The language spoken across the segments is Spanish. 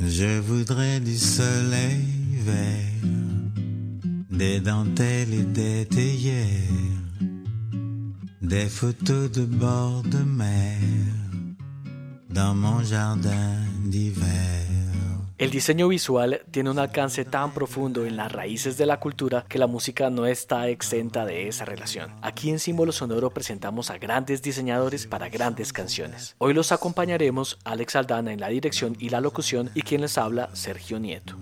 Je voudrais du soleil vert, des dentelles et des théières, des photos de bord de mer dans mon jardin d'hiver. El diseño visual tiene un alcance tan profundo en las raíces de la cultura que la música no está exenta de esa relación. Aquí en Símbolo Sonoro presentamos a grandes diseñadores para grandes canciones. Hoy los acompañaremos Alex Aldana en la dirección y la locución y quien les habla Sergio Nieto.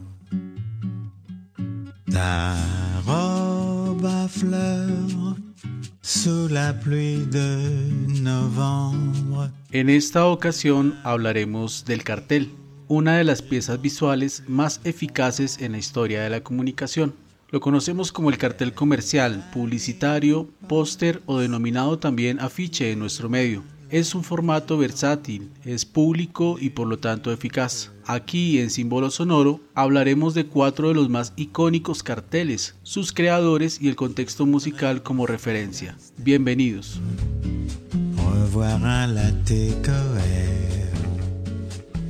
En esta ocasión hablaremos del cartel una de las piezas visuales más eficaces en la historia de la comunicación. Lo conocemos como el cartel comercial, publicitario, póster o denominado también afiche en nuestro medio. Es un formato versátil, es público y por lo tanto eficaz. Aquí en Símbolo Sonoro hablaremos de cuatro de los más icónicos carteles, sus creadores y el contexto musical como referencia. Bienvenidos.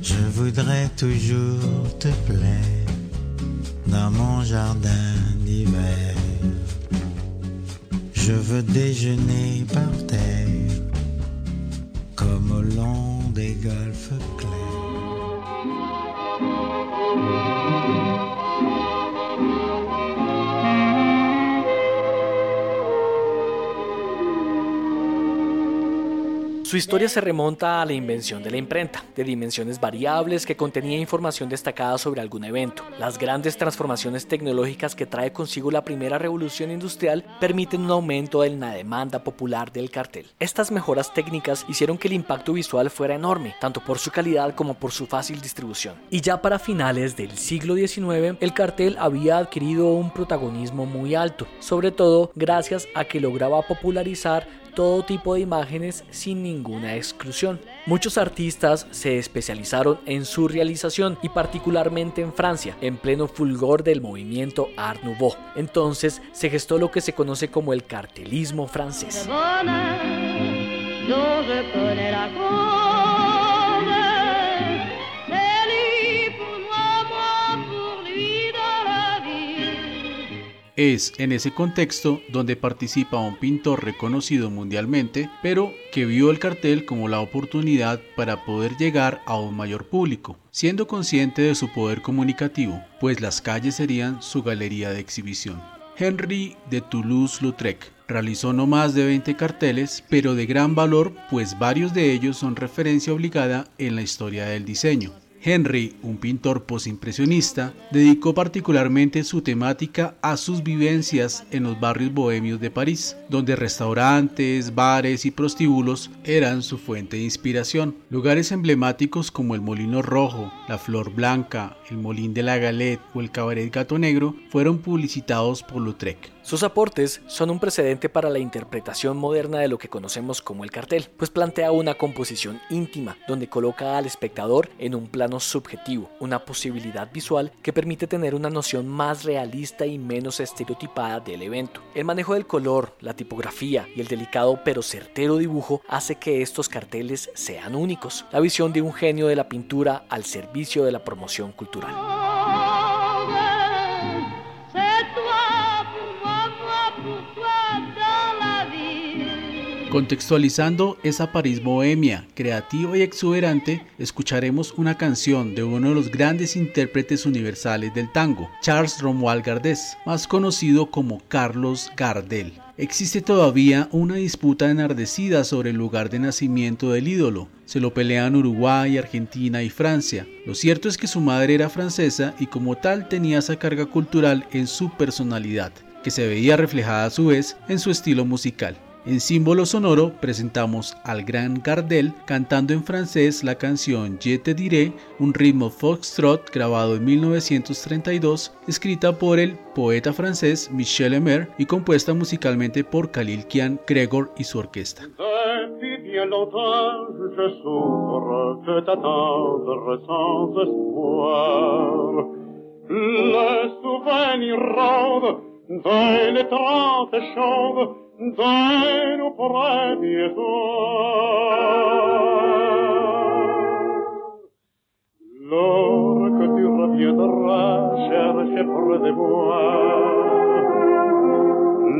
Je voudrais toujours te plaire dans mon jardin d'hiver. Je veux déjeuner par terre comme au long des golfes clairs. Su historia se remonta a la invención de la imprenta, de dimensiones variables que contenía información destacada sobre algún evento. Las grandes transformaciones tecnológicas que trae consigo la primera revolución industrial permiten un aumento en la demanda popular del cartel. Estas mejoras técnicas hicieron que el impacto visual fuera enorme, tanto por su calidad como por su fácil distribución. Y ya para finales del siglo XIX, el cartel había adquirido un protagonismo muy alto, sobre todo gracias a que lograba popularizar todo tipo de imágenes sin ninguna exclusión. Muchos artistas se especializaron en su realización y particularmente en Francia, en pleno fulgor del movimiento Art Nouveau. Entonces se gestó lo que se conoce como el cartelismo francés. Es en ese contexto donde participa un pintor reconocido mundialmente, pero que vio el cartel como la oportunidad para poder llegar a un mayor público, siendo consciente de su poder comunicativo, pues las calles serían su galería de exhibición. Henry de Toulouse-Lautrec realizó no más de 20 carteles, pero de gran valor, pues varios de ellos son referencia obligada en la historia del diseño. Henry, un pintor posimpresionista, dedicó particularmente su temática a sus vivencias en los barrios bohemios de París, donde restaurantes, bares y prostíbulos eran su fuente de inspiración. Lugares emblemáticos como el Molino Rojo, la Flor Blanca, el Molín de la Galette o el Cabaret Gato Negro fueron publicitados por Lautrec. Sus aportes son un precedente para la interpretación moderna de lo que conocemos como el cartel, pues plantea una composición íntima donde coloca al espectador en un plano subjetivo, una posibilidad visual que permite tener una noción más realista y menos estereotipada del evento. El manejo del color, la tipografía y el delicado pero certero dibujo hace que estos carteles sean únicos, la visión de un genio de la pintura al servicio de la promoción cultural. Contextualizando esa París bohemia, creativa y exuberante, escucharemos una canción de uno de los grandes intérpretes universales del tango, Charles Romuald Gardés, más conocido como Carlos Gardel. Existe todavía una disputa enardecida sobre el lugar de nacimiento del ídolo. Se lo pelean Uruguay, Argentina y Francia. Lo cierto es que su madre era francesa y como tal tenía esa carga cultural en su personalidad, que se veía reflejada a su vez en su estilo musical. En símbolo sonoro presentamos al gran Gardel cantando en francés la canción Je te diré, un ritmo foxtrot grabado en 1932, escrita por el poeta francés Michel Emer y compuesta musicalmente por Khalil Kian Gregor y su orquesta. Dès nos premiers Lors que tu reviendras chercher près de moi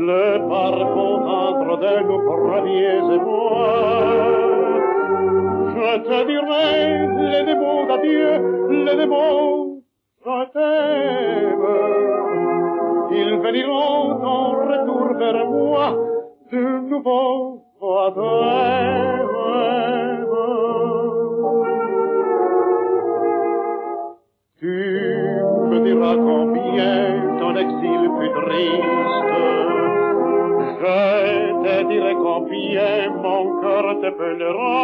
le parcours de nos premiers émois, je te dirai les démons d'adieu, les démons, je t'aime. Ils veniront en retour vers moi de nouveau Tu me diras combien ton exil fut triste, je te dirai combien mon cœur te t'appellera.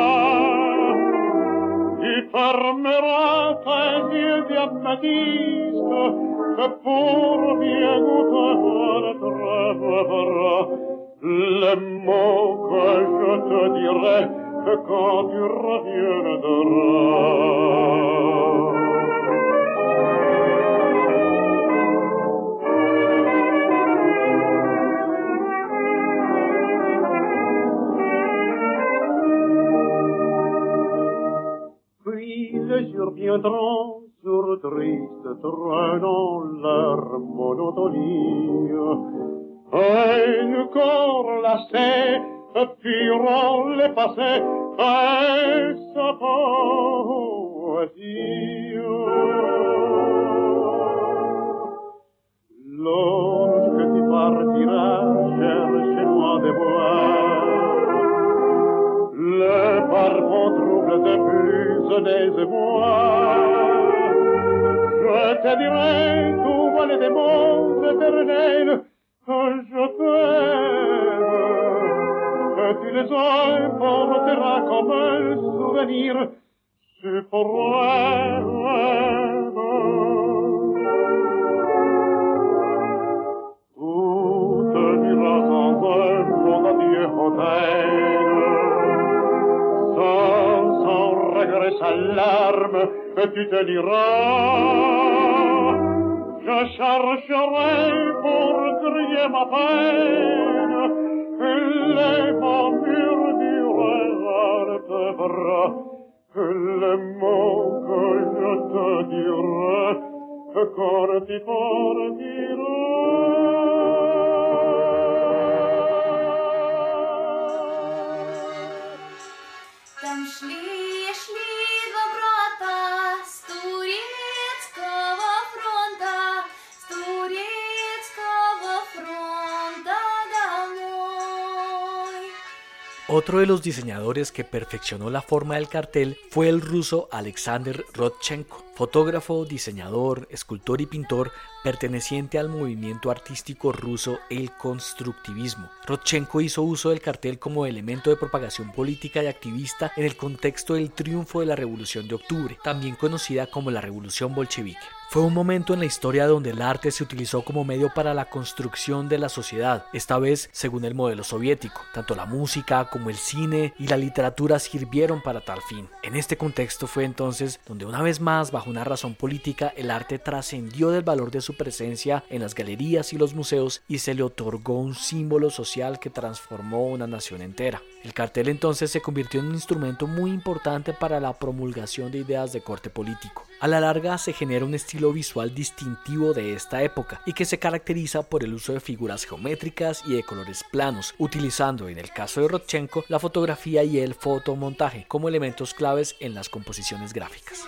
Tu fermeras tes yeux diamantistes pour bien goûter les mots que je te dirai quand tu reviendras. Puis les jours viendront sur triste traînant leur monotonie. Un corps lassé, fuiront les passés, et sa poésie. Lorsque tu partiras chercher-moi des bois, le parfum trouble de plus des émois, je te dirai, tu vois des mots éternels, je t'aime. Que tu les emporteras comme un souvenir suprême. Tout te dira sans un mot d'adieu hôtel, regret, sa larme, tu te diras, je chercherai pour crier ma peine, les murmures du regard te bras, les mots que je te dirai, quand tu partiras. Otro de los diseñadores que perfeccionó la forma del cartel fue el ruso Alexander Rodchenko, fotógrafo, diseñador, escultor y pintor perteneciente al movimiento artístico ruso el constructivismo. Rodchenko hizo uso del cartel como elemento de propagación política y activista en el contexto del triunfo de la Revolución de Octubre, también conocida como la Revolución Bolchevique. Fue un momento en la historia donde el arte se utilizó como medio para la construcción de la sociedad, esta vez según el modelo soviético. Tanto la música como el cine y la literatura sirvieron para tal fin. En este contexto fue entonces donde una vez más, bajo una razón política, el arte trascendió del valor de su presencia en las galerías y los museos y se le otorgó un símbolo social que transformó una nación entera. El cartel entonces se convirtió en un instrumento muy importante para la promulgación de ideas de corte político. A la larga se genera un estilo visual distintivo de esta época y que se caracteriza por el uso de figuras geométricas y de colores planos, utilizando en el caso de Rodchenko la fotografía y el fotomontaje como elementos claves en las composiciones gráficas.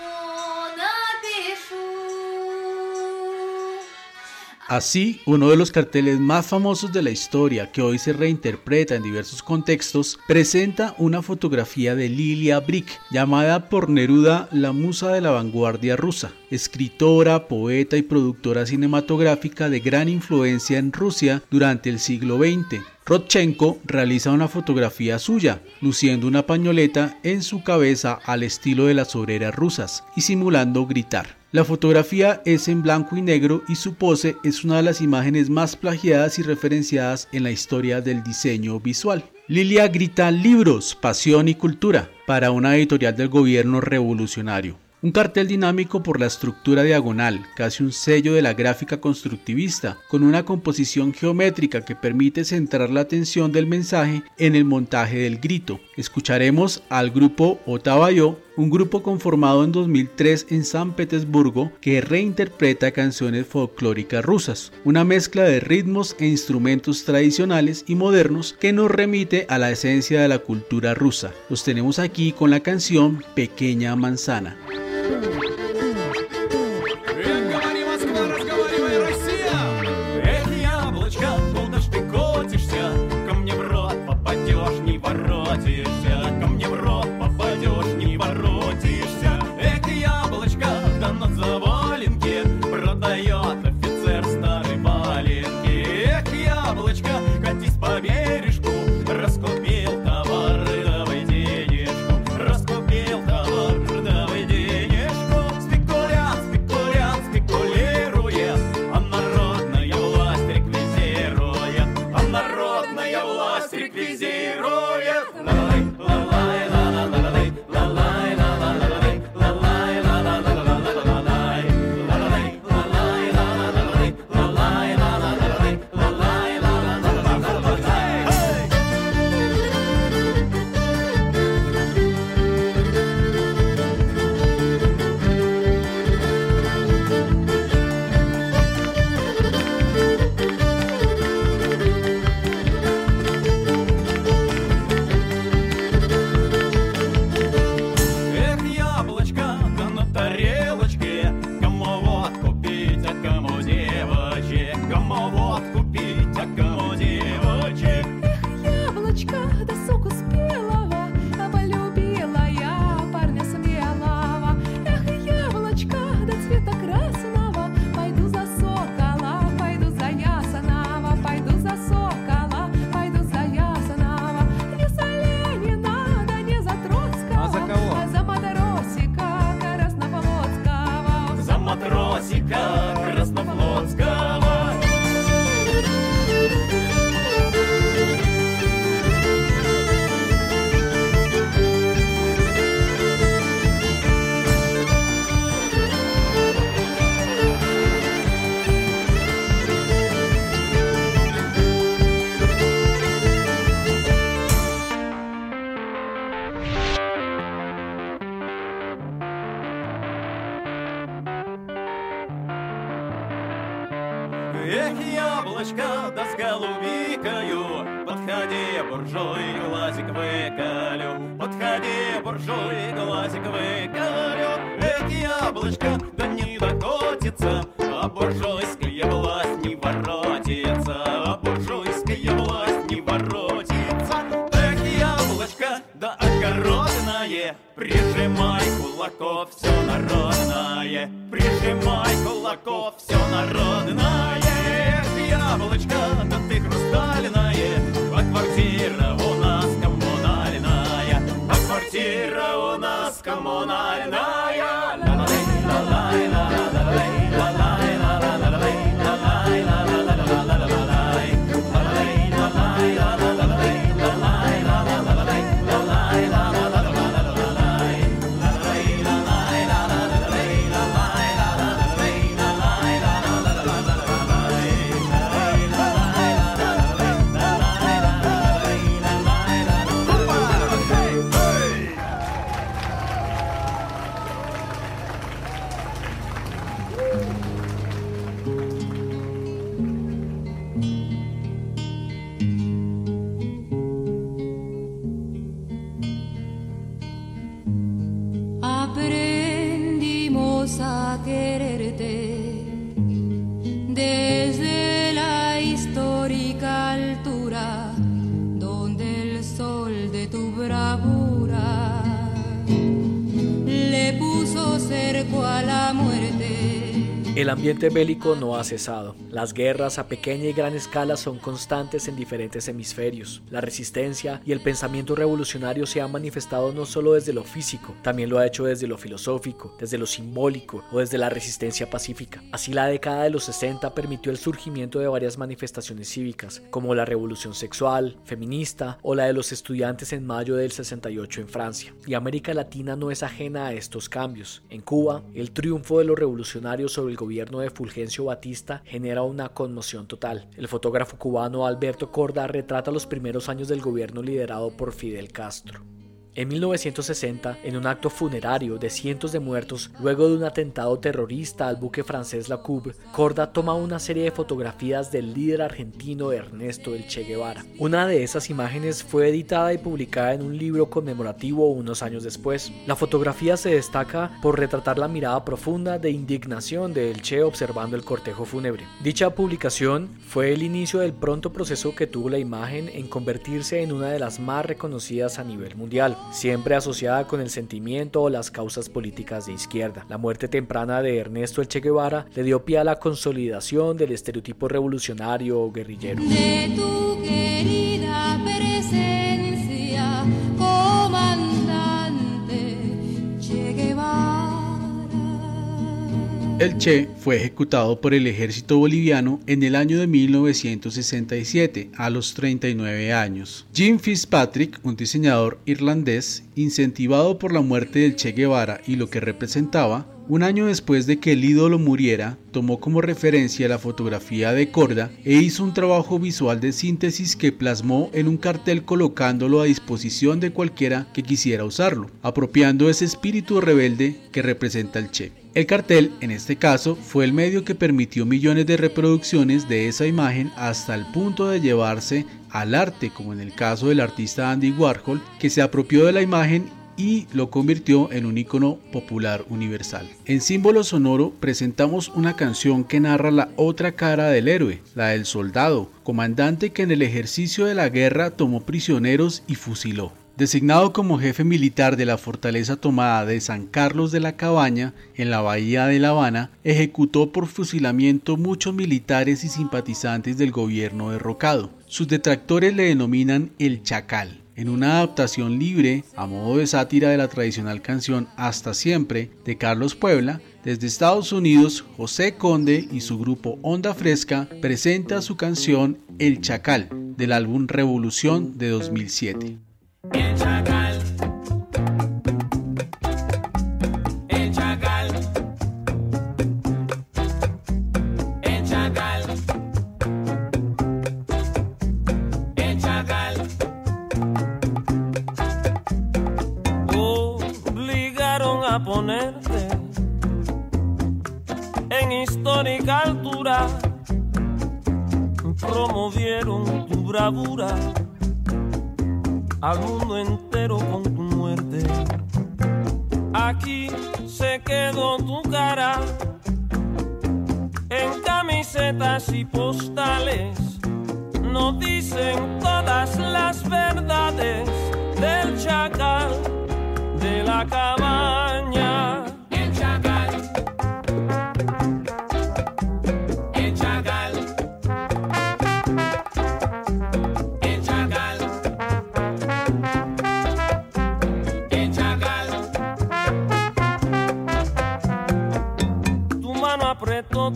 Así, uno de los carteles más famosos de la historia, que hoy se reinterpreta en diversos contextos, presenta una fotografía de Lilia Brick, llamada por Neruda la musa de la vanguardia rusa, escritora, poeta y productora cinematográfica de gran influencia en Rusia durante el siglo XX. Rodchenko realiza una fotografía suya, luciendo una pañoleta en su cabeza al estilo de las obreras rusas y simulando gritar. La fotografía es en blanco y negro y su pose es una de las imágenes más plagiadas y referenciadas en la historia del diseño visual. Lilia grita libros, pasión y cultura para una editorial del gobierno revolucionario. Un cartel dinámico por la estructura diagonal, casi un sello de la gráfica constructivista, con una composición geométrica que permite centrar la atención del mensaje en el montaje del grito. Escucharemos al grupo Otavayo, un grupo conformado en 2003 en San Petersburgo que reinterpreta canciones folclóricas rusas, una mezcla de ritmos e instrumentos tradicionales y modernos que nos remite a la esencia de la cultura rusa. Los tenemos aquí con la canción Pequeña Manzana. реквизирует нас. música. Monarna ambiente bélico no ha cesado. Las guerras a pequeña y gran escala son constantes en diferentes hemisferios. La resistencia y el pensamiento revolucionario se han manifestado no solo desde lo físico, también lo ha hecho desde lo filosófico, desde lo simbólico o desde la resistencia pacífica. Así la década de los 60 permitió el surgimiento de varias manifestaciones cívicas, como la revolución sexual, feminista o la de los estudiantes en mayo del 68 en Francia. Y América Latina no es ajena a estos cambios. En Cuba, el triunfo de los revolucionarios sobre el gobierno de Fulgencio Batista genera una conmoción total. El fotógrafo cubano Alberto Corda retrata los primeros años del gobierno liderado por Fidel Castro. En 1960, en un acto funerario de cientos de muertos luego de un atentado terrorista al buque francés La Couve, Corda toma una serie de fotografías del líder argentino Ernesto El Che Guevara. Una de esas imágenes fue editada y publicada en un libro conmemorativo unos años después. La fotografía se destaca por retratar la mirada profunda de indignación de El Che observando el cortejo fúnebre. Dicha publicación fue el inicio del pronto proceso que tuvo la imagen en convertirse en una de las más reconocidas a nivel mundial siempre asociada con el sentimiento o las causas políticas de izquierda. La muerte temprana de Ernesto El Che Guevara le dio pie a la consolidación del estereotipo revolucionario o guerrillero. El Che fue ejecutado por el ejército boliviano en el año de 1967, a los 39 años. Jim Fitzpatrick, un diseñador irlandés, incentivado por la muerte del Che Guevara y lo que representaba, un año después de que el ídolo muriera, tomó como referencia la fotografía de Corda e hizo un trabajo visual de síntesis que plasmó en un cartel colocándolo a disposición de cualquiera que quisiera usarlo, apropiando ese espíritu rebelde que representa el Che. El cartel, en este caso, fue el medio que permitió millones de reproducciones de esa imagen hasta el punto de llevarse al arte, como en el caso del artista Andy Warhol, que se apropió de la imagen y lo convirtió en un icono popular universal. En símbolo sonoro presentamos una canción que narra la otra cara del héroe, la del soldado, comandante que en el ejercicio de la guerra tomó prisioneros y fusiló. Designado como jefe militar de la fortaleza tomada de San Carlos de la Cabaña, en la bahía de La Habana, ejecutó por fusilamiento muchos militares y simpatizantes del gobierno derrocado. Sus detractores le denominan el Chacal. En una adaptación libre, a modo de sátira de la tradicional canción Hasta Siempre de Carlos Puebla, desde Estados Unidos, José Conde y su grupo Onda Fresca presenta su canción El Chacal del álbum Revolución de 2007. Al mundo entero con tu muerte. Aquí se quedó tu cara en camisetas y postales. No dicen todas las verdades del chacal de la cabaña.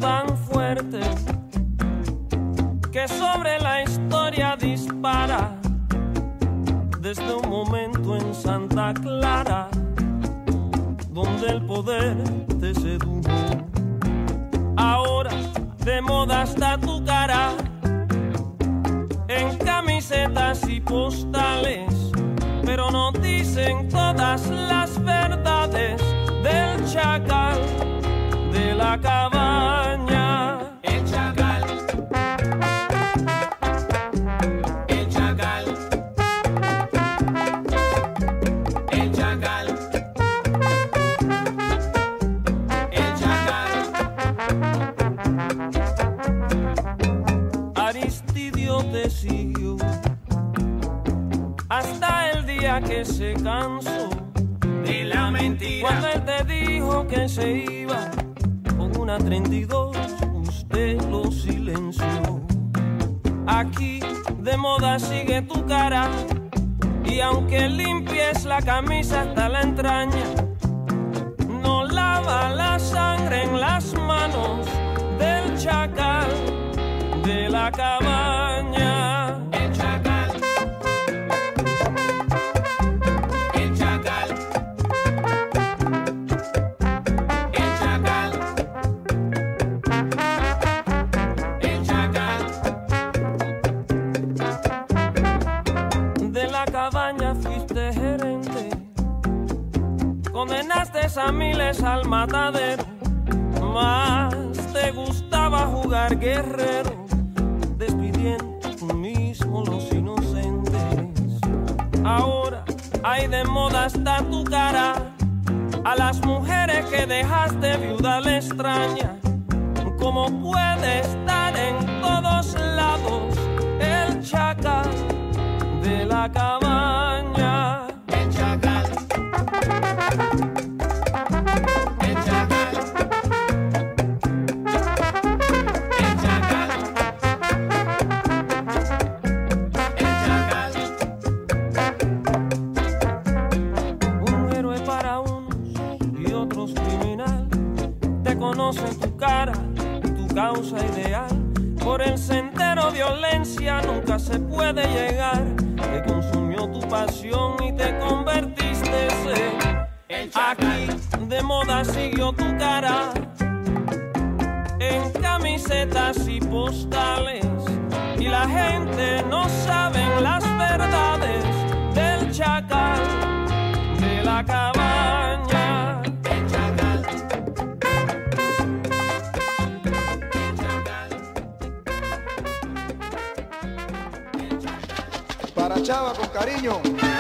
Tan fuerte que sobre la historia dispara desde un momento en Santa Clara donde el poder te sedujo. Ahora de moda está tu cara en camisetas y postales, pero no dicen todas las verdades del chacal de la cabaña. Camisa al matadero. Más te gustaba jugar guerrero. Despidiendo tú mismo los inocentes. Ahora hay de moda hasta tu cara. A las mujeres que dejaste viuda le extraña. Como puede estar en todos lados el chacal de la cabaña. Violencia nunca se puede llegar. Te consumió tu pasión y te convertiste en Aquí de moda siguió tu cara en camisetas y postales. Y la gente no sabe Chava con cariño.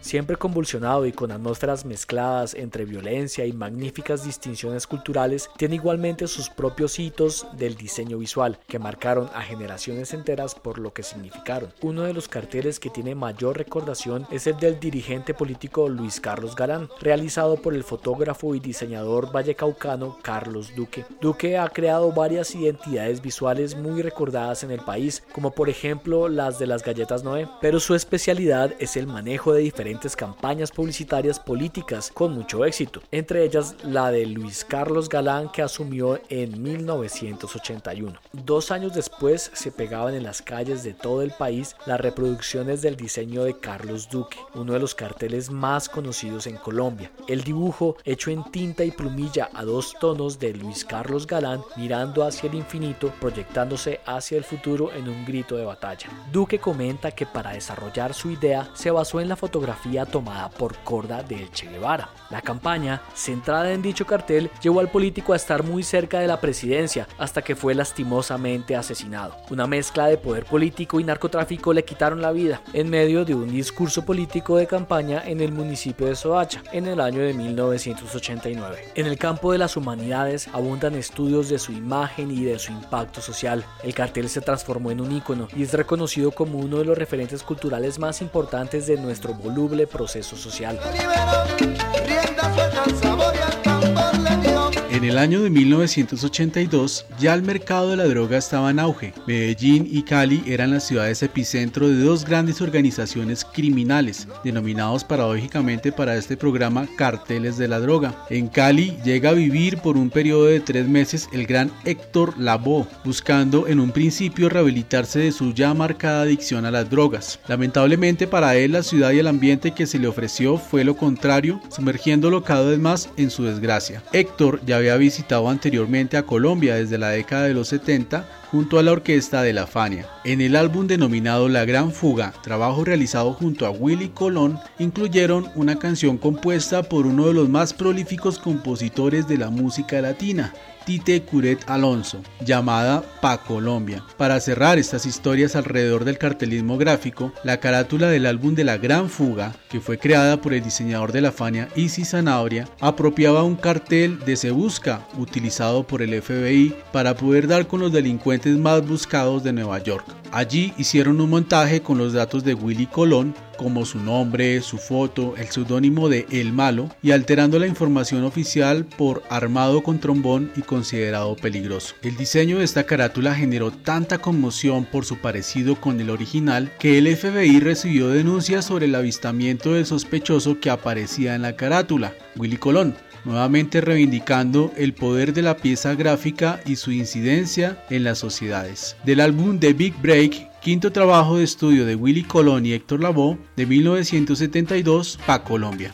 Siempre convulsionado y con atmósferas mezcladas entre violencia y magníficas distinciones culturales, tiene igualmente sus propios hitos del diseño visual, que marcaron a generaciones enteras por lo que significaron. Uno de los carteles que tiene mayor recordación es el del dirigente político Luis Carlos Galán, realizado por el fotógrafo y diseñador vallecaucano Carlos Duque. Duque ha creado varias identidades visuales muy recordadas en el país, como por ejemplo las de las galletas Noé, pero su especialidad es el manejo de diferentes campañas publicitarias políticas con mucho éxito, entre ellas la de Luis Carlos Galán que asumió en 1981. Dos años después se pegaban en las calles de todo el país las reproducciones del diseño de Carlos Duque, uno de los carteles más conocidos en Colombia. El dibujo hecho en tinta y plumilla a dos tonos de Luis Carlos Galán mirando hacia el infinito, proyectándose hacia el futuro en un grito de batalla. Duque comenta que para desarrollar su idea se basó en la fotografía tomada por Corda del Che Guevara. La campaña, centrada en dicho cartel, llevó al político a estar muy cerca de la presidencia hasta que fue lastimosamente asesinado. Una mezcla de poder político y narcotráfico le quitaron la vida en medio de un discurso político de campaña en el municipio de Soacha en el año de 1989. En el campo de las humanidades abundan estudios de su imagen y de su impacto social. El cartel se transformó en un ícono y es reconocido como uno de los referentes culturales más importantes de nuestro voluble proceso social. En el año de 1982 ya el mercado de la droga estaba en auge. Medellín y Cali eran las ciudades epicentro de dos grandes organizaciones criminales, denominados paradójicamente para este programa carteles de la droga. En Cali llega a vivir por un periodo de tres meses el gran Héctor Lavoe, buscando en un principio rehabilitarse de su ya marcada adicción a las drogas. Lamentablemente para él la ciudad y el ambiente que se le ofreció fue lo contrario, sumergiéndolo cada vez más en su desgracia. Héctor ya había visitado anteriormente a Colombia desde la década de los 70 junto a la orquesta de la Fania. En el álbum denominado La Gran Fuga, trabajo realizado junto a Willy Colón, incluyeron una canción compuesta por uno de los más prolíficos compositores de la música latina, Tite Curet Alonso, llamada Pa Colombia. Para cerrar estas historias alrededor del cartelismo gráfico, la carátula del álbum de La Gran Fuga, que fue creada por el diseñador de la Fania Isi Zanabria, apropiaba un cartel de Se Busca, utilizado por el FBI para poder dar con los delincuentes más buscados de Nueva York. Allí hicieron un montaje con los datos de Willy Colón, como su nombre, su foto, el seudónimo de El Malo y alterando la información oficial por armado con trombón y considerado peligroso. El diseño de esta carátula generó tanta conmoción por su parecido con el original que el FBI recibió denuncias sobre el avistamiento del sospechoso que aparecía en la carátula, Willy Colón, nuevamente reivindicando el poder de la pieza gráfica y su incidencia en las sociedades. Del álbum The Big Break, quinto trabajo de estudio de Willy Colón y Héctor Lavoe de 1972 para Colombia.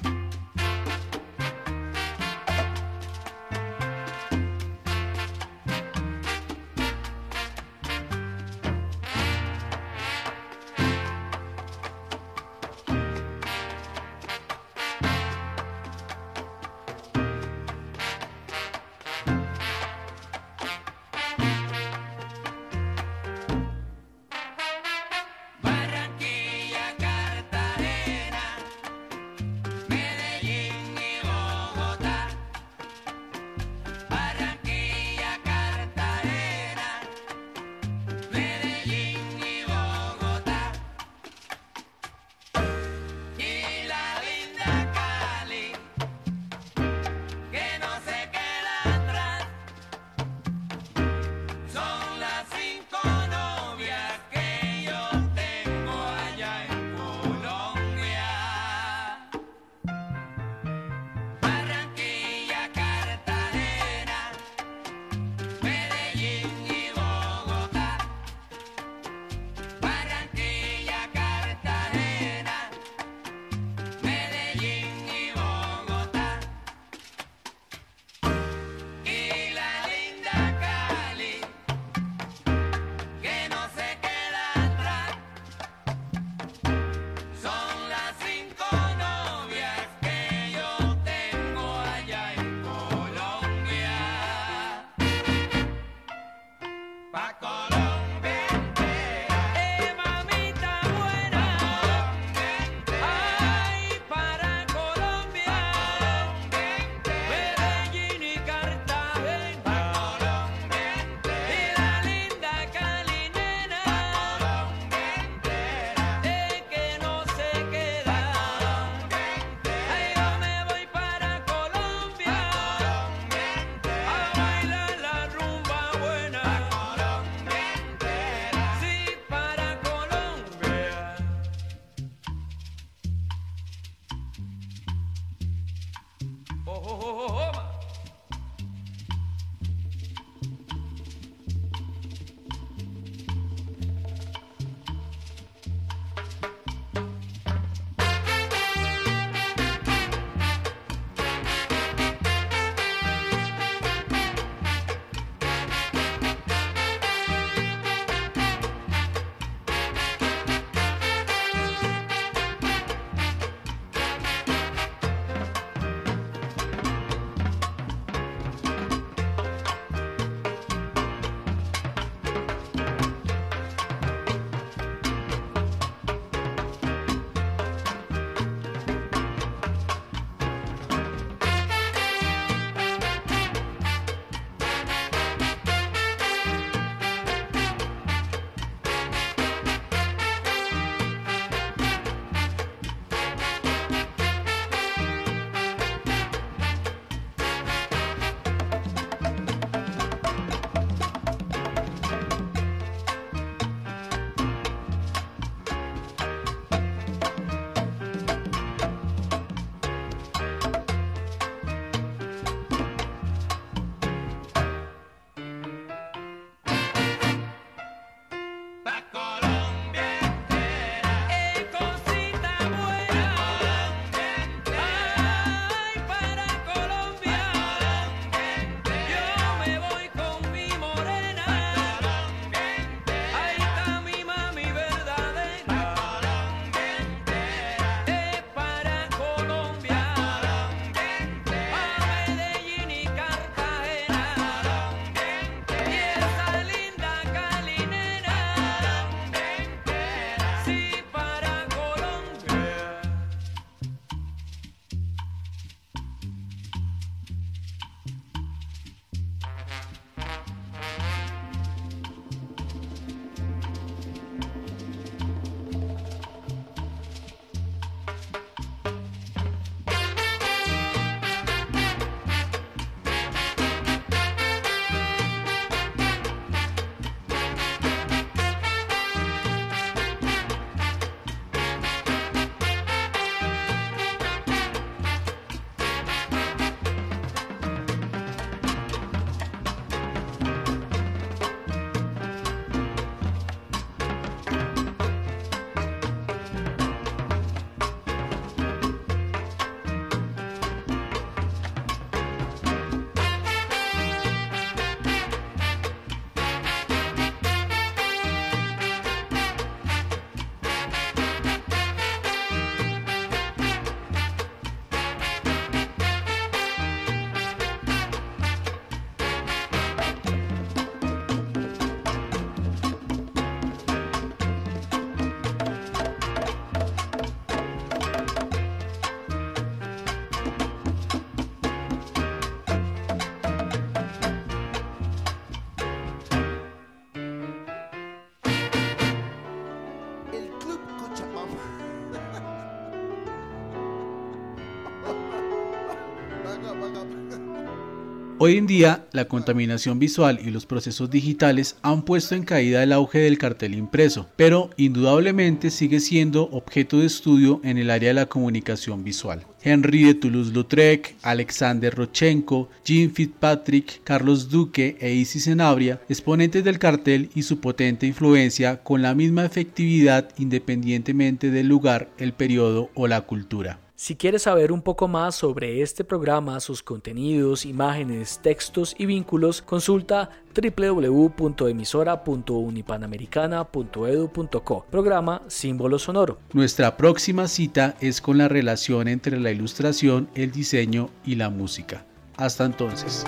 Hoy en día, la contaminación visual y los procesos digitales han puesto en caída el auge del cartel impreso, pero indudablemente sigue siendo objeto de estudio en el área de la comunicación visual. Henry de Toulouse-Lautrec, Alexander Rochenko, Jim Fitzpatrick, Carlos Duque e Isis Senabria, exponentes del cartel y su potente influencia con la misma efectividad independientemente del lugar, el periodo o la cultura. Si quieres saber un poco más sobre este programa, sus contenidos, imágenes, textos y vínculos, consulta www.emisora.unipanamericana.edu.co. Programa Símbolo Sonoro. Nuestra próxima cita es con la relación entre la ilustración, el diseño y la música. Hasta entonces.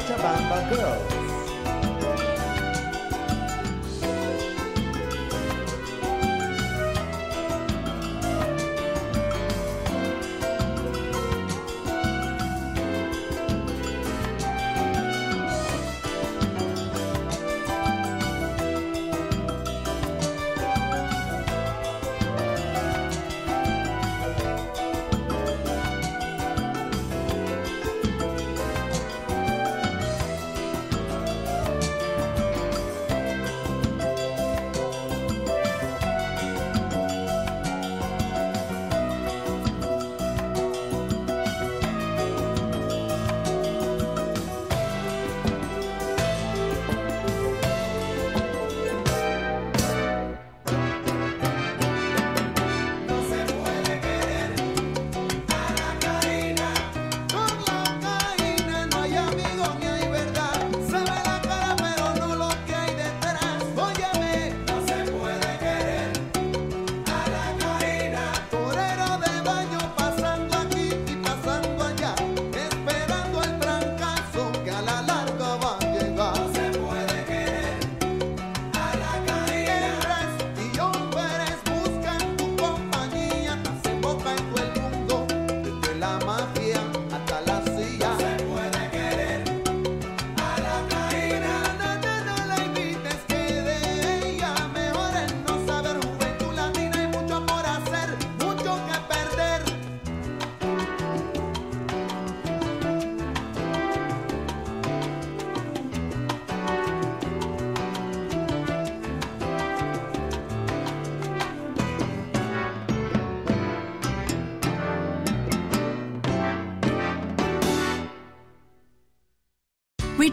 Cochabamba Girls.